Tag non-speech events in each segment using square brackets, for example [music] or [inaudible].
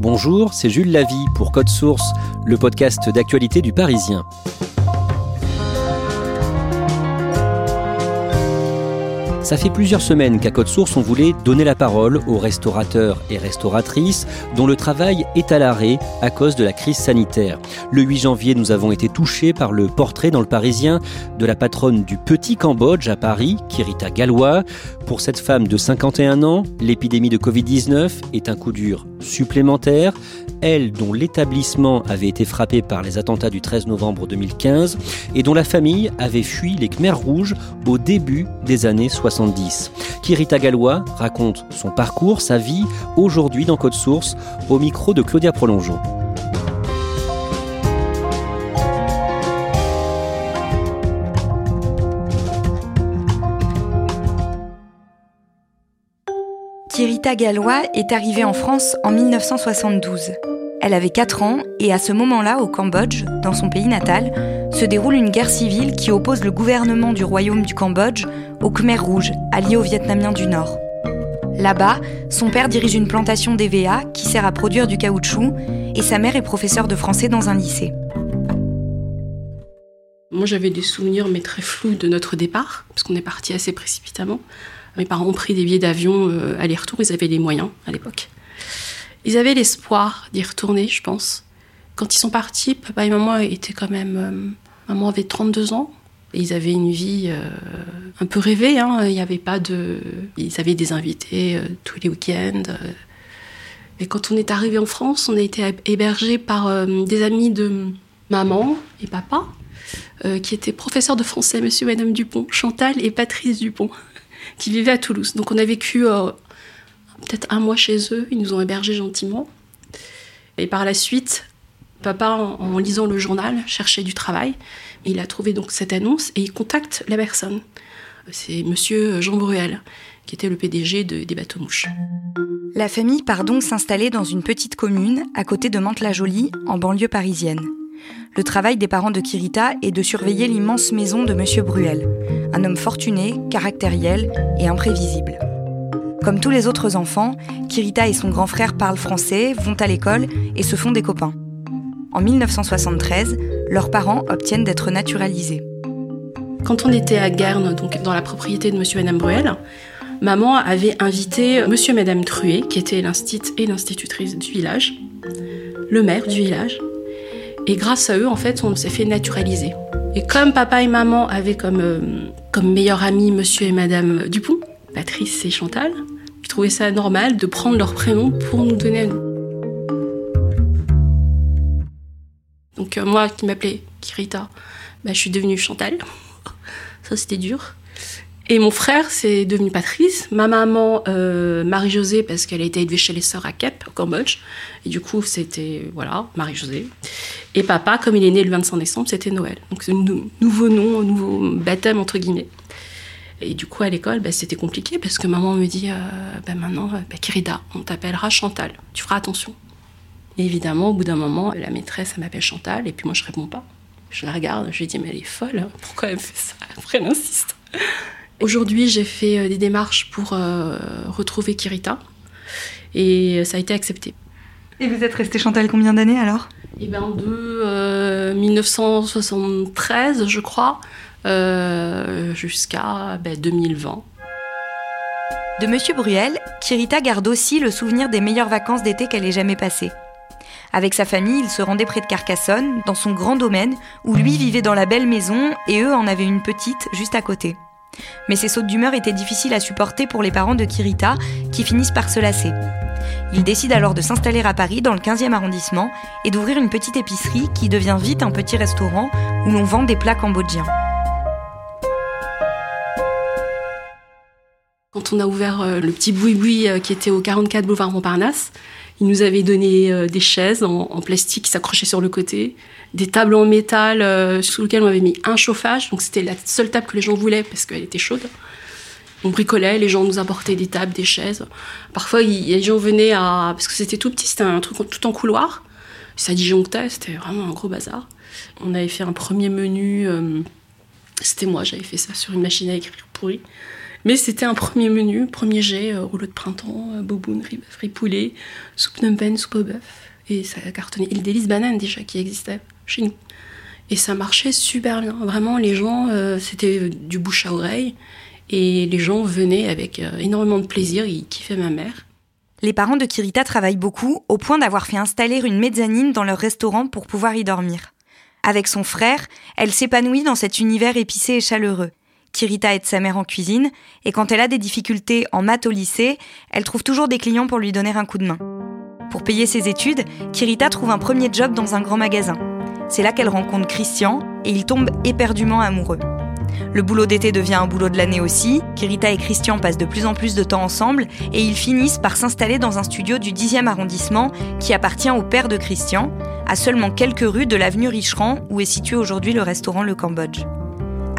Bonjour, c'est Jules Lavie pour Code Source, le podcast d'actualité du Parisien. Ça fait plusieurs semaines qu'à Code Source, on voulait donner la parole aux restaurateurs et restauratrices dont le travail est à l'arrêt à cause de la crise sanitaire. Le 8 janvier, nous avons été touchés par le portrait dans le Parisien de la patronne du Petit Cambodge à Paris, Kirita Galwa. Pour cette femme de 51 ans, l'épidémie de Covid-19 est un coup dur supplémentaire. Elle, dont l'établissement avait été frappé par les attentats du 13 novembre 2015 et dont la famille avait fui les Khmers rouges au début des années 60. Kirita Gallois raconte son parcours, sa vie, aujourd'hui dans Code Source, au micro de Claudia Prolongeau. Kirita Gallois est arrivée en France en 1972. Elle avait 4 ans et à ce moment-là, au Cambodge, dans son pays natal, se déroule une guerre civile qui oppose le gouvernement du royaume du Cambodge aux Khmer rouges, alliés aux Vietnamiens du Nord. Là-bas, son père dirige une plantation d'EVA qui sert à produire du caoutchouc et sa mère est professeure de français dans un lycée. Moi, j'avais des souvenirs, mais très flous, de notre départ, parce qu'on est parti assez précipitamment. Mes parents ont pris des billets d'avion euh, aller-retour, ils avaient les moyens à l'époque. Ils avaient l'espoir d'y retourner, je pense. Quand ils sont partis, papa et maman étaient quand même. Euh, maman avait 32 ans. Et ils avaient une vie euh, un peu rêvée. Hein. Il y avait pas de. Ils avaient des invités tous les week-ends. Et quand on est arrivé en France, on a été hébergés par des amis de maman et papa, qui étaient professeurs de français, monsieur et madame Dupont, Chantal et Patrice Dupont, qui vivaient à Toulouse. Donc on a vécu peut-être un mois chez eux, ils nous ont hébergés gentiment. Et par la suite, papa, en, lisant le journal, cherchait du travail. il a trouvé donc cette annonce et il contacte la personne. C'est monsieur Jean Bruel, qui était le PDG des bateaux mouches. La famille part donc s'installer dans une petite commune à côté de Mantes-la-Jolie, en banlieue parisienne. Le travail des parents de Kirita est de surveiller l'immense maison de monsieur Bruel, un homme fortuné, caractériel et imprévisible. Comme tous les autres enfants, Kirita et son grand frère parlent français, vont à l'école et se font des copains. En 1973, leurs parents obtiennent d'être naturalisés. Quand on était à Guerne, donc dans la propriété de monsieur et madame Bruel, maman avait invité monsieur et madame Truet, qui étaient l'instit et l'institutrice du village, le maire du village. Et grâce à eux, en fait, on s'est fait naturaliser. Et comme papa et maman avaient comme, euh, comme monsieur et madame Dupont, Patrice et Chantal, ils trouvaient ça normal de prendre leur prénom pour nous donner à nous. Donc euh, moi qui m'appelais Kirita, bah, je suis devenue Chantal. ça c'était dur. Et mon frère, c'est devenu Patrice. Ma maman, euh, Marie-Josée, parce qu'elle a été élevée chez les sœurs à Kep, au Cambodge. Et du coup, c'était, voilà, Marie-Josée. Et papa, comme il est né le 25 décembre, c'était Noël. Donc, c'est nouveau nom, nouveau baptême, entre guillemets. Et du coup, à l'école, bah, c'était compliqué parce que maman me dit euh, bah, maintenant, bah, Kirida, on t'appellera Chantal, tu feras attention. Et évidemment, au bout d'un moment, la maîtresse, elle m'appelle Chantal, et puis moi, je réponds pas. Je la regarde, je lui dis, mais elle est folle, hein. pourquoi elle fait ça? Après, elle insiste. Aujourd'hui, j'ai fait euh, des démarches pour euh, retrouver Kirita, et ça a été accepté. Et vous êtes restée Chantal combien d'années alors? Eh bien, de 1973, je crois, euh, jusqu'à 2020. De Monsieur Bruel, Kirita garde aussi le souvenir des meilleures vacances d'été qu'elle ait jamais passées. Avec sa famille, il se rendait près de Carcassonne, dans son grand domaine, où lui vivait dans la belle maison et eux en avaient une petite juste à côté. Mais ces sautes d'humeur étaient difficiles à supporter pour les parents de Kirita, qui finissent par se lasser. Il décide alors de s'installer à Paris, dans le 15e arrondissement, et d'ouvrir une petite épicerie qui devient vite un petit restaurant où l'on vend des plats cambodgiens. Quand on a ouvert euh, le petit boui-boui euh, qui était au 44 boulevard Montparnasse, il nous avait donné euh, des chaises en, plastique qui s'accrochaient sur le côté, des tables en métal sous lesquelles on avait mis un chauffage. Donc c'était la seule table que les gens voulaient parce qu'elle était chaude. On bricolait, les gens nous apportaient des tables, des chaises. Parfois, les gens venaient à... Parce que c'était tout petit, c'était un truc tout en couloir. Ça disjonctait, c'était vraiment un gros bazar. On avait fait un premier menu, c'était moi, j'avais fait ça sur une machine à écrire pourrie. Mais c'était un premier menu, premier jet, euh, rouleau de printemps, euh, boboon, riz poulet, soupe numpen, soupe au bœuf. Et ça a cartonné. Et délice banane déjà qui existait chez nous. Et ça marchait super bien. Vraiment, les gens, euh, c'était du bouche à oreille. Et les gens venaient avec énormément de plaisir. Ils kiffaient ma mère. Les parents de Kirita travaillent beaucoup, au point d'avoir fait installer une mezzanine dans leur restaurant pour pouvoir y dormir. Avec son frère, elle s'épanouit dans cet univers épicé et chaleureux. Kirita aide sa mère en cuisine, et quand elle a des difficultés en maths au lycée, elle trouve toujours des clients pour lui donner un coup de main. Pour payer ses études, Kirita trouve un premier job dans un grand magasin. C'est là qu'elle rencontre Christian, et ils tombent éperdument amoureux. Le boulot d'été devient un boulot de l'année aussi, Kirita et Christian passent de plus en plus de temps ensemble, et ils finissent par s'installer dans un studio du 10e arrondissement qui appartient au père de Christian, à seulement quelques rues de l'avenue Richerand où est situé aujourd'hui le restaurant Le Cambodge.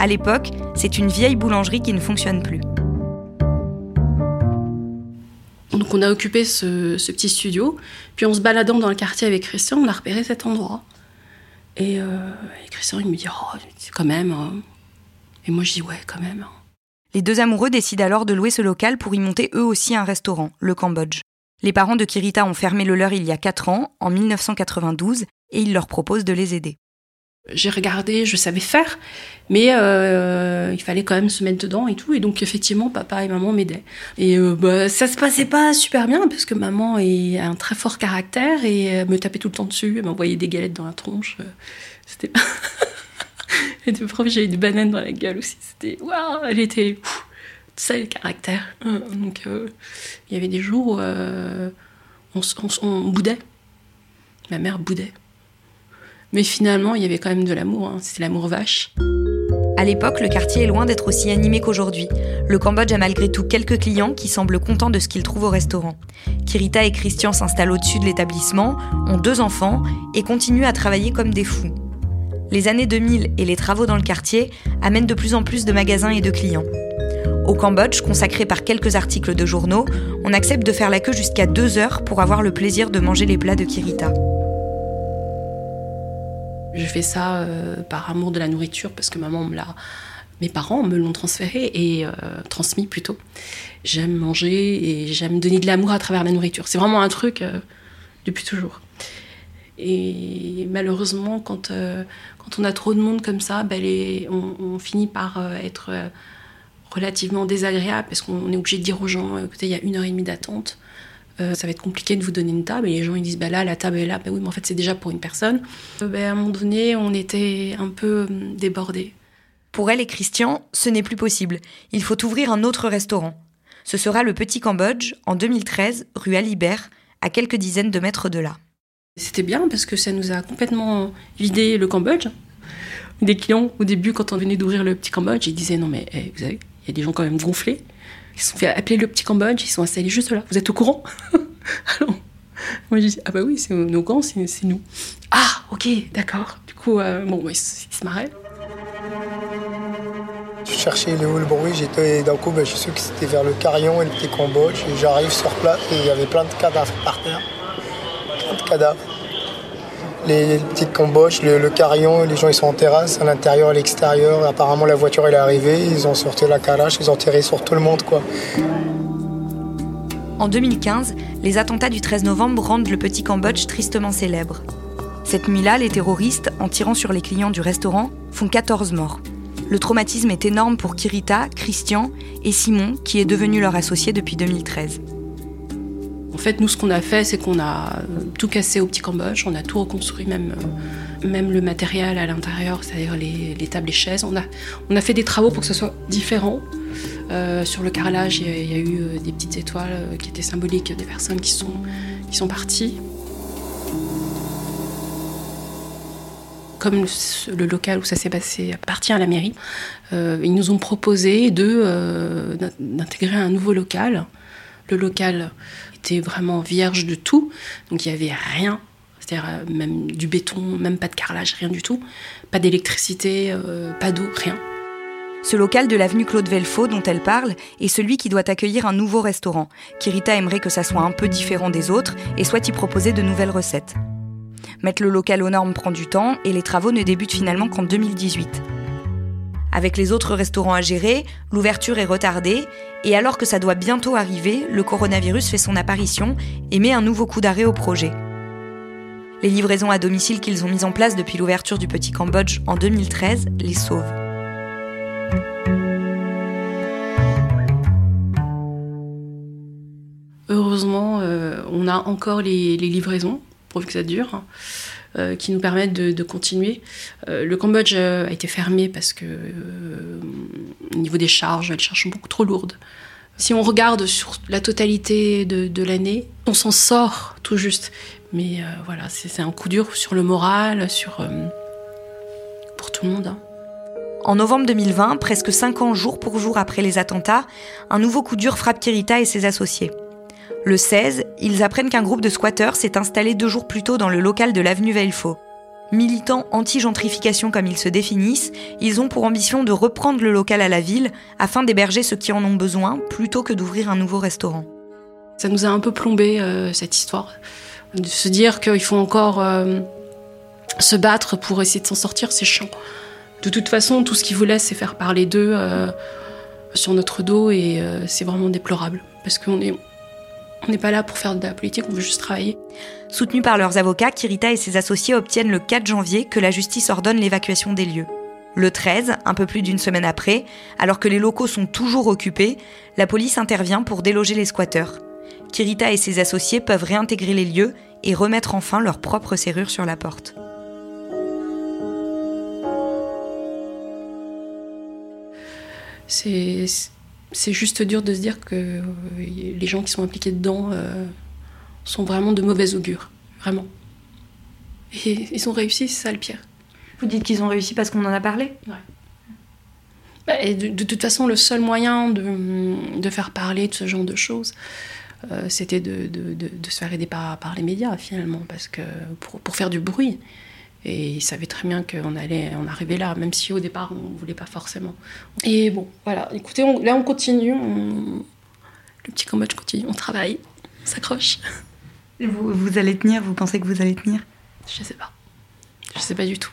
À l'époque, c'est une vieille boulangerie qui ne fonctionne plus. Donc on a occupé ce, petit studio, puis en se baladant dans le quartier avec Christian, on a repéré cet endroit. Et, euh, Christian, il me dit, oh, quand même. Hein. Et moi, je dis, ouais, quand même. Hein. Les deux amoureux décident alors de louer ce local pour y monter eux aussi un restaurant, le Cambodge. Les parents de Kirita ont fermé le leur il y a 4 ans, en 1992, et ils leur proposent de les aider. J'ai regardé, je savais faire, mais euh, il fallait quand même se mettre dedans et tout. Et donc effectivement, papa et maman m'aidaient. Et euh, bah, ça se passait pas super bien parce que maman est un très fort caractère et me tapait tout le temps dessus. Elle m'envoyait des galettes dans la tronche. C'était. [laughs] et de prof, eu des bananes dans la gueule aussi. C'était waouh, elle était ça le caractère. Donc il y avait des jours où on boudait. Ma mère boudait. Mais finalement, il y avait quand même de l'amour, hein. c'était l'amour vache. À l'époque, le quartier est loin d'être aussi animé qu'aujourd'hui. Le Cambodge a malgré tout quelques clients qui semblent contents de ce qu'ils trouvent au restaurant. Kirita et Christian s'installent au-dessus de l'établissement, ont deux enfants et continuent à travailler comme des fous. Les années 2000 et les travaux dans le quartier amènent de plus en plus de magasins et de clients. Au Cambodge, consacré par quelques articles de journaux, on accepte de faire la queue jusqu'à deux heures pour avoir le plaisir de manger les plats de Kirita. Je fais ça euh, par amour de la nourriture parce que maman me l'a, mes parents me l'ont transféré et euh, transmis plutôt. J'aime manger et j'aime donner de l'amour à travers la nourriture. C'est vraiment un truc euh, depuis toujours. Et malheureusement, quand, quand on a trop de monde comme ça, ben on, finit par être relativement désagréable parce qu'on est obligé de dire aux gens, écoutez, il y a une heure et demie d'attente. Euh, ça va être compliqué de vous donner une table. Et les gens ils disent bah là la table est là, bah oui mais en fait c'est déjà pour une personne. Euh, bah, à un moment donné on était un peu hum, débordés. Pour elle et Christian, ce n'est plus possible. Il faut ouvrir un autre restaurant. Ce sera le Petit Cambodge en 2013, rue Alibert, à quelques dizaines de mètres de là. C'était bien parce que ça nous a complètement vidé le Cambodge. Des clients, au début, quand on venait d'ouvrir le Petit Cambodge, ils disaient non mais eh, vous savez, il y a des gens quand même gonflés. Ils se sont fait appeler le petit Cambodge, ils sont installés juste là. Vous êtes au courant [laughs] Alors, moi je dis ah bah oui, c'est nos gants, c'est nous. Ah ok, d'accord. Du coup, euh, bon, ils, se marraient. Je cherchais le, le bruit, j'étais d'un coup, bah, je sais que c'était vers le Carillon et le petit Cambodge. J'arrive sur place et il y avait plein de cadavres par terre. Plein de cadavres les, petites camboches, le, carillon, les gens ils sont en terrasse, à l'intérieur, à l'extérieur. Apparemment la voiture elle est arrivée, ils ont sorti la calache, ils ont tiré sur tout le monde quoi. En 2015, les attentats du 13 novembre rendent le petit Cambodge tristement célèbre. Cette nuit-là, les terroristes, en tirant sur les clients du restaurant, font 14 morts. Le traumatisme est énorme pour Kirita, Christian et Simon, qui est devenu leur associé depuis 2013. En fait, nous, ce qu'on a fait, c'est qu'on a tout cassé au petit Cambodge, on a tout reconstruit, même, euh, le matériel à l'intérieur, c'est-à-dire les, tables et chaises. On a, fait des travaux pour que ce soit différent. Euh, sur le carrelage, il y, a, eu euh, des petites étoiles qui étaient symboliques des personnes qui sont, parties. Comme le, local où ça s'est passé appartient à la mairie, ils nous ont proposé d'intégrer un nouveau local. Le local était vraiment vierge de tout. Donc il n'y avait rien, c'est-à-dire euh, même du béton, même pas de carrelage, rien du tout. Pas d'électricité, euh, pas d'eau, rien. Ce local de l'avenue Claude Velfaux dont elle parle est celui qui doit accueillir un nouveau restaurant. Kirita aimerait que ça soit un peu différent des autres et soit y proposer de nouvelles recettes. Mettre le local aux normes prend du temps et les travaux ne débutent finalement qu'en 2018. Avec les autres restaurants à gérer, l'ouverture est retardée, et alors que ça doit bientôt arriver, le coronavirus fait son apparition et met un nouveau coup d'arrêt au projet. Les livraisons à domicile qu'ils ont mises en place depuis l'ouverture du Petit Cambodge en 2013 les sauvent. Heureusement, euh, on a encore les, les livraisons, pourvu que ça dure. Euh, qui nous permettent de, continuer. Euh, le Cambodge euh, a été fermé parce que, au niveau des charges, les charges sont beaucoup trop lourdes. Si on regarde sur la totalité de, l'année, on s'en sort tout juste. Mais voilà, c'est un coup dur sur le moral, sur, pour tout le monde. Hein. En novembre 2020, presque 5 ans jour pour jour après les attentats, un nouveau coup dur frappe Kirita et ses associés. Le 16, ils apprennent qu'un groupe de squatteurs s'est installé deux jours plus tôt dans le local de l'avenue Velfo. Militants anti-gentrification comme ils se définissent, ils ont pour ambition de reprendre le local à la ville afin d'héberger ceux qui en ont besoin plutôt que d'ouvrir un nouveau restaurant. Ça nous a un peu plombé euh, cette histoire, de se dire qu'il faut encore euh, se battre pour essayer de s'en sortir, c'est chiant. De toute façon, tout ce qu'ils voulaient, c'est faire parler d'eux euh, sur notre dos et c'est vraiment déplorable parce qu'on on n'est pas là pour faire de la politique, on veut juste travailler. Soutenus par leurs avocats, Kirita et ses associés obtiennent le 4 janvier que la justice ordonne l'évacuation des lieux. Le 13, un peu plus d'une semaine après, alors que les locaux sont toujours occupés, la police intervient pour déloger les squatteurs. Kirita et ses associés peuvent réintégrer les lieux et remettre enfin leur propre serrure sur la porte. C'est c'est juste dur de se dire que euh, les gens qui sont impliqués dedans euh, sont vraiment de mauvais augure, vraiment. Et ils ont réussi, c'est ça le pire. Vous dites qu'ils ont réussi parce qu'on en a parlé Ouais. Bah, et de, toute façon, le seul moyen de, faire parler de ce genre de choses, euh, c'était de, se faire aider par, par, les médias, finalement, parce que pour, pour faire du bruit. Et ils savaient très bien qu'on allait en arriver là, même si au départ on ne voulait pas forcément. Et bon, voilà, écoutez, là on continue, le petit Cambodge continue, on travaille, on s'accroche. Vous, vous allez tenir, vous pensez que vous allez tenir? Je sais pas. Je sais pas du tout.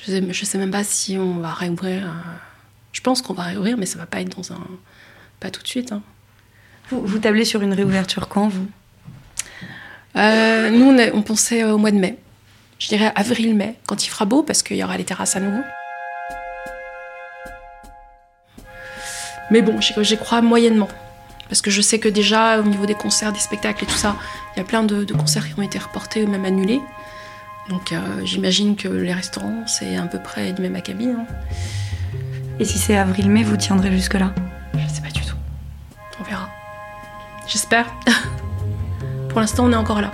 Je sais, je sais même pas si on va réouvrir. Euh, je pense qu'on va réouvrir, mais ça va pas être dans un. Pas tout de suite. Hein. Vous, vous, tablez sur une réouverture quand, vous? Euh, Nous, on, on pensait au mois de mai je dirais avril-mai, quand il fera beau, parce qu'il y aura les terrasses à nouveau. Mais bon, j'y crois moyennement. Parce que je sais que déjà, au niveau des concerts, des spectacles et tout ça, il y a plein de, concerts qui ont été reportés ou même annulés. Donc euh, j'imagine que les restaurants, c'est à peu près du même acabit. Hein. Et si c'est avril-mai, vous tiendrez jusque-là? Je sais pas du tout. On verra. J'espère. [laughs] Pour l'instant, on est encore là.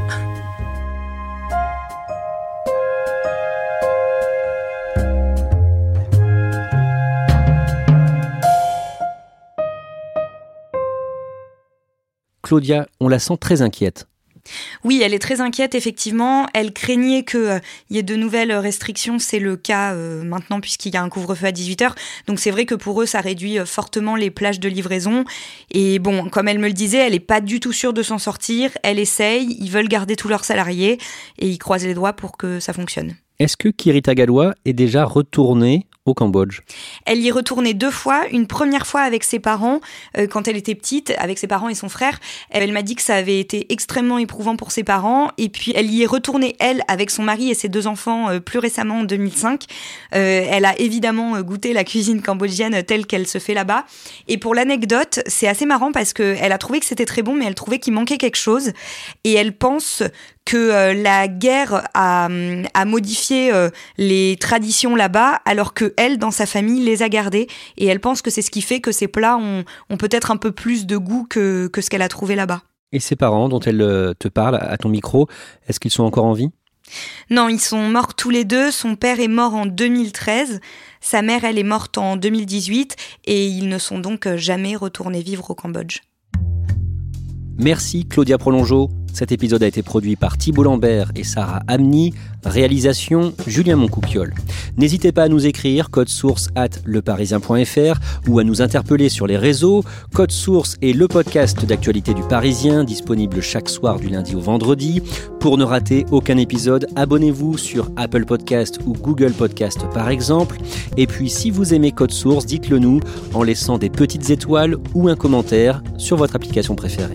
Claudia, on la sent très inquiète. Oui, elle est très inquiète, effectivement. Elle craignait qu'il euh, y ait de nouvelles restrictions. C'est le cas euh, maintenant puisqu'il y a un couvre-feu à 18h. Donc c'est vrai que pour eux, ça réduit euh, fortement les plages de livraison. Et bon, comme elle me le disait, elle n'est pas du tout sûre de s'en sortir. Elle essaye, ils veulent garder tous leurs salariés et ils croisent les doigts pour que ça fonctionne. Est-ce que Kirita Galois est déjà retournée au Cambodge Elle y est retournée deux fois. Une première fois avec ses parents, euh, quand elle était petite, avec ses parents et son frère. Elle, m'a dit que ça avait été extrêmement éprouvant pour ses parents. Et puis elle y est retournée, elle, avec son mari et ses deux enfants, euh, plus récemment en 2005. Euh, elle a évidemment goûté la cuisine cambodgienne telle qu'elle se fait là-bas. Et pour l'anecdote, c'est assez marrant parce qu'elle a trouvé que c'était très bon, mais elle trouvait qu'il manquait quelque chose. Et elle pense que euh, la guerre a, a modifié euh, les traditions là-bas, alors que elle, dans sa famille, les a gardées. Et elle pense que c'est ce qui fait que ces plats ont, ont peut-être un peu plus de goût que, que ce qu'elle a trouvé là-bas. Et ses parents, dont elle euh, te parle à ton micro, est-ce qu'ils sont encore en vie? Non, ils sont morts tous les deux. Son père est mort en 2013. Sa mère, elle est morte en 2018. Et ils ne sont donc jamais retournés vivre au Cambodge. Merci Claudia Prolongeau. Cet épisode a été produit par Thibault Lambert et Sarah Amni. Réalisation Julien Moncouquiole. N'hésitez pas à nous écrire code source at leparisien.fr ou à nous interpeller sur les réseaux. Code source est le podcast d'actualité du Parisien, disponible chaque soir du lundi au vendredi. Pour ne rater aucun épisode, abonnez-vous sur Apple Podcast ou Google Podcast par exemple. Et puis si vous aimez Code Source, dites-le nous en laissant des petites étoiles ou un commentaire sur votre application préférée.